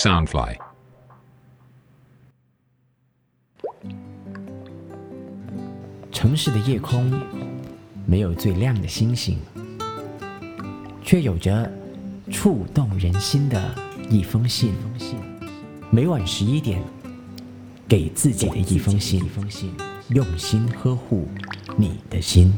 Soundfly。城市的夜空没有最亮的星星，却有着触动人心的一封信。每晚十一点，给自己的一封信，用心呵护你的心。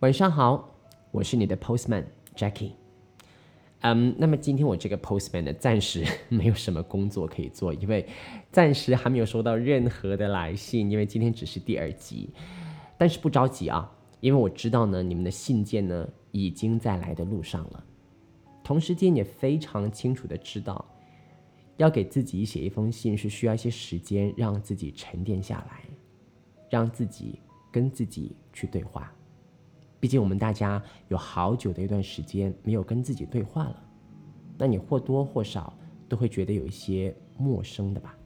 晚上好，我是你的 Postman Jackie。嗯，那么今天我这个 Postman 呢，暂时没有什么工作可以做，因为暂时还没有收到任何的来信，因为今天只是第二集。但是不着急啊，因为我知道呢，你们的信件呢已经在来的路上了。同时间也非常清楚的知道，要给自己写一封信是需要一些时间，让自己沉淀下来，让自己跟自己去对话。毕竟我们大家有好久的一段时间没有跟自己对话了，那你或多或少都会觉得有一些陌生的吧？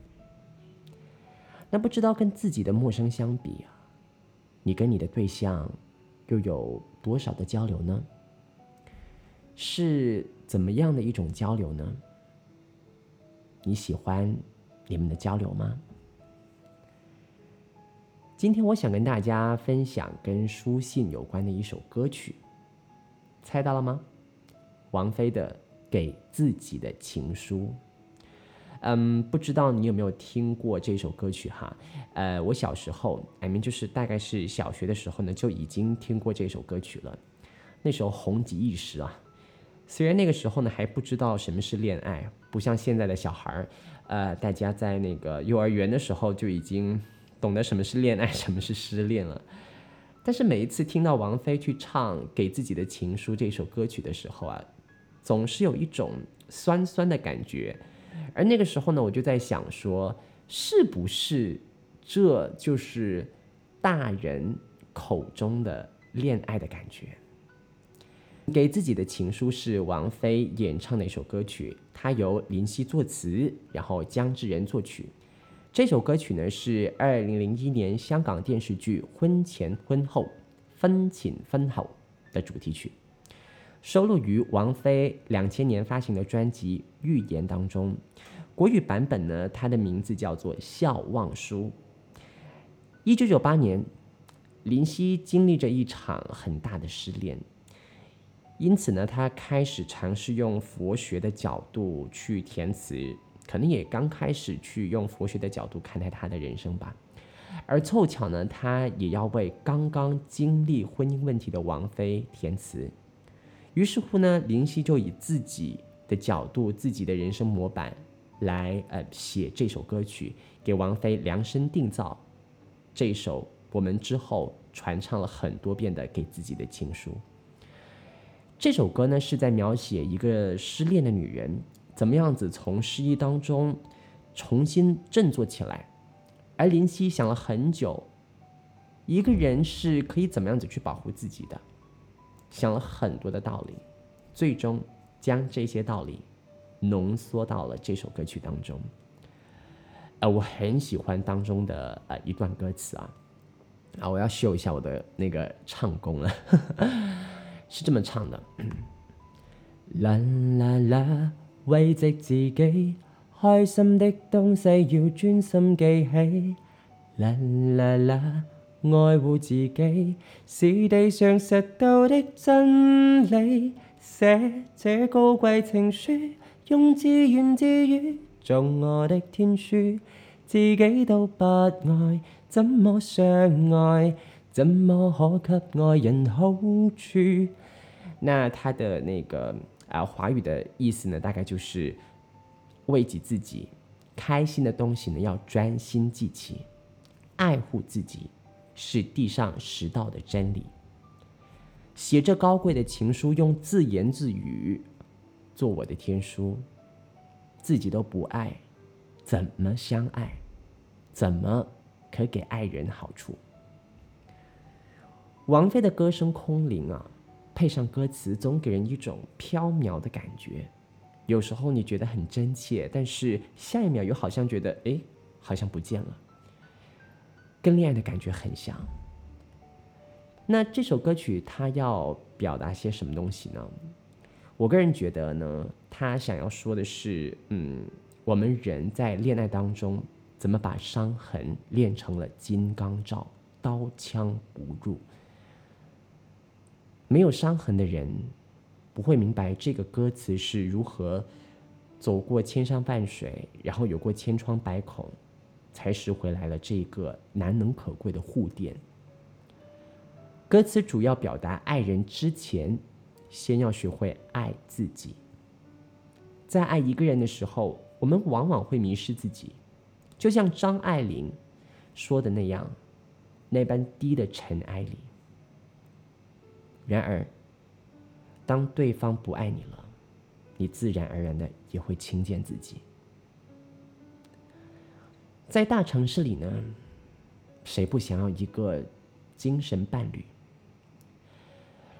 那不知道跟自己的陌生相比啊，你跟你的对象又有多少的交流呢？是怎么样的一种交流呢？你喜欢你们的交流吗？今天我想跟大家分享跟书信有关的一首歌曲，猜到了吗？王菲的《给自己的情书》。嗯，不知道你有没有听过这首歌曲哈？呃，我小时候，I mean 就是大概是小学的时候呢，就已经听过这首歌曲了。那时候红极一时啊。虽然那个时候呢还不知道什么是恋爱，不像现在的小孩儿，呃，大家在那个幼儿园的时候就已经。懂得什么是恋爱，什么是失恋了。但是每一次听到王菲去唱《给自己的情书》这首歌曲的时候啊，总是有一种酸酸的感觉。而那个时候呢，我就在想说，是不是这就是大人口中的恋爱的感觉？《给自己的情书》是王菲演唱的一首歌曲，它由林夕作词，然后姜志仁作曲。这首歌曲呢是二零零一年香港电视剧《婚前婚后分请分后》的主题曲，收录于王菲两千年发行的专辑《预言》当中。国语版本呢，它的名字叫做《笑忘书》。一九九八年，林夕经历着一场很大的失恋，因此呢，他开始尝试用佛学的角度去填词。可能也刚开始去用佛学的角度看待他的人生吧，而凑巧呢，他也要为刚刚经历婚姻问题的王菲填词，于是乎呢，林夕就以自己的角度、自己的人生模板来呃写这首歌曲，给王菲量身定造这首我们之后传唱了很多遍的给自己的情书。这首歌呢是在描写一个失恋的女人。怎么样子从失意当中重新振作起来？而林夕想了很久，一个人是可以怎么样子去保护自己的？想了很多的道理，最终将这些道理浓缩到了这首歌曲当中。呃，我很喜欢当中的呃一段歌词啊，啊，我要秀一下我的那个唱功了，是这么唱的，啦啦啦。慰藉自己，开心的东西要专心记起。啦啦啦，爱护自己是地上实到的真理。写这高贵情书，用自言自语做我的天书。自己都不爱，怎么相爱？怎么可给爱人好处？那他的那个。啊，华语的意思呢，大概就是慰藉自己，开心的东西呢要专心记起，爱护自己是地上十道的真理。写这高贵的情书，用自言自语做我的天书，自己都不爱，怎么相爱？怎么可给爱人好处？王菲的歌声空灵啊。配上歌词，总给人一种飘渺的感觉。有时候你觉得很真切，但是下一秒又好像觉得，哎，好像不见了。跟恋爱的感觉很像，那这首歌曲它要表达些什么东西呢？我个人觉得呢，他想要说的是，嗯，我们人在恋爱当中怎么把伤痕练成了金刚罩，刀枪不入。没有伤痕的人不会明白这个歌词是如何走过千山万水，然后有过千疮百孔，才拾回来了这个难能可贵的护垫。歌词主要表达爱人之前，先要学会爱自己。在爱一个人的时候，我们往往会迷失自己，就像张爱玲说的那样，那般低的尘埃里。然而，当对方不爱你了，你自然而然的也会轻贱自己。在大城市里呢，谁不想要一个精神伴侣？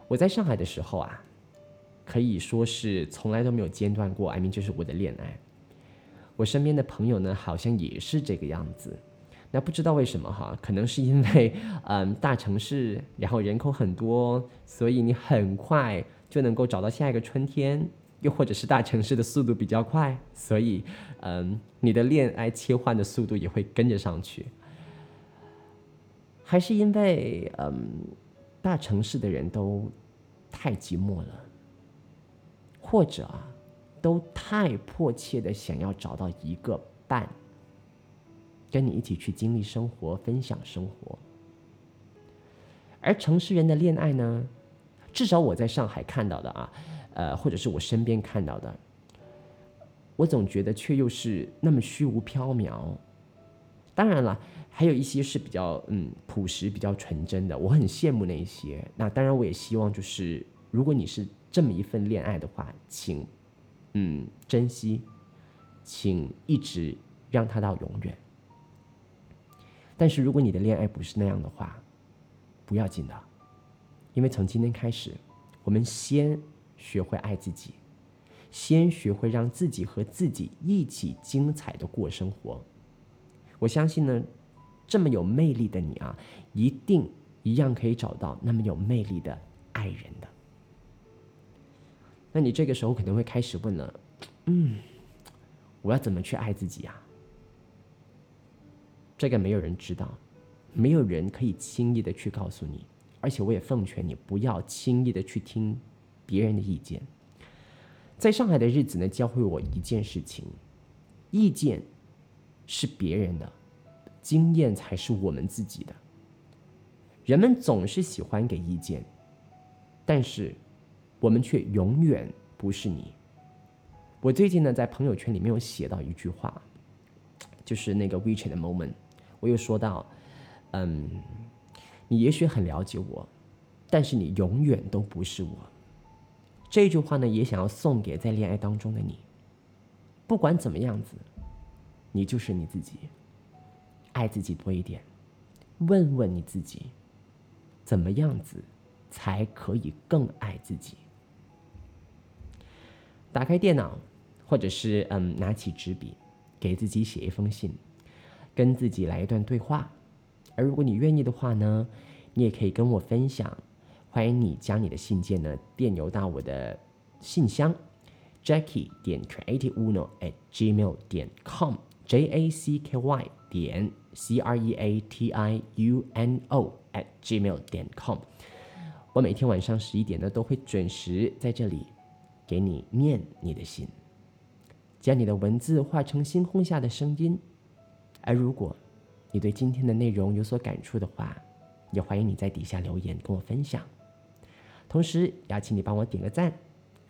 我在上海的时候啊，可以说是从来都没有间断过。I mean，就是我的恋爱。我身边的朋友呢，好像也是这个样子。那不知道为什么哈？可能是因为嗯，大城市，然后人口很多，所以你很快就能够找到下一个春天。又或者是大城市的速度比较快，所以嗯，你的恋爱切换的速度也会跟着上去。还是因为嗯。大城市的人都太寂寞了，或者啊，都太迫切的想要找到一个伴，跟你一起去经历生活、分享生活。而城市人的恋爱呢，至少我在上海看到的啊，呃，或者是我身边看到的，我总觉得却又是那么虚无缥缈。当然了。还有一些是比较嗯朴实、比较纯真的，我很羡慕那一些。那当然，我也希望就是如果你是这么一份恋爱的话，请嗯珍惜，请一直让它到永远。但是如果你的恋爱不是那样的话，不要紧的，因为从今天开始，我们先学会爱自己，先学会让自己和自己一起精彩的过生活。我相信呢。这么有魅力的你啊，一定一样可以找到那么有魅力的爱人的。那你这个时候可能会开始问了，嗯，我要怎么去爱自己啊？这个没有人知道，没有人可以轻易的去告诉你，而且我也奉劝你不要轻易的去听别人的意见。在上海的日子呢，教会我一件事情：意见是别人的。经验才是我们自己的。人们总是喜欢给意见，但是我们却永远不是你。我最近呢，在朋友圈里面有写到一句话，就是那个 WeChat 的 moment，我又说到，嗯，你也许很了解我，但是你永远都不是我。这句话呢，也想要送给在恋爱当中的你。不管怎么样子，你就是你自己。爱自己多一点，问问你自己，怎么样子才可以更爱自己？打开电脑，或者是嗯，拿起纸笔，给自己写一封信，跟自己来一段对话。而如果你愿意的话呢，你也可以跟我分享。欢迎你将你的信件呢电邮到我的信箱：Jackie 点 creativeuno at gmail 点 com，J A C K Y 点。c r e a t i u n o at gmail 点 com，我每天晚上十一点呢都会准时在这里给你念你的信，将你的文字化成星空下的声音。而如果你对今天的内容有所感触的话，也欢迎你在底下留言跟我分享。同时邀请你帮我点个赞，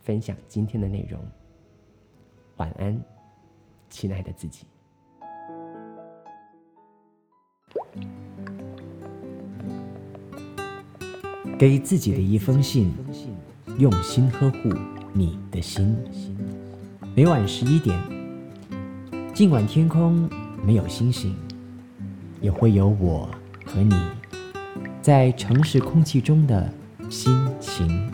分享今天的内容。晚安，亲爱的自己。给自己的一封信，用心呵护你的心。每晚十一点，尽管天空没有星星，也会有我和你在城市空气中的心情。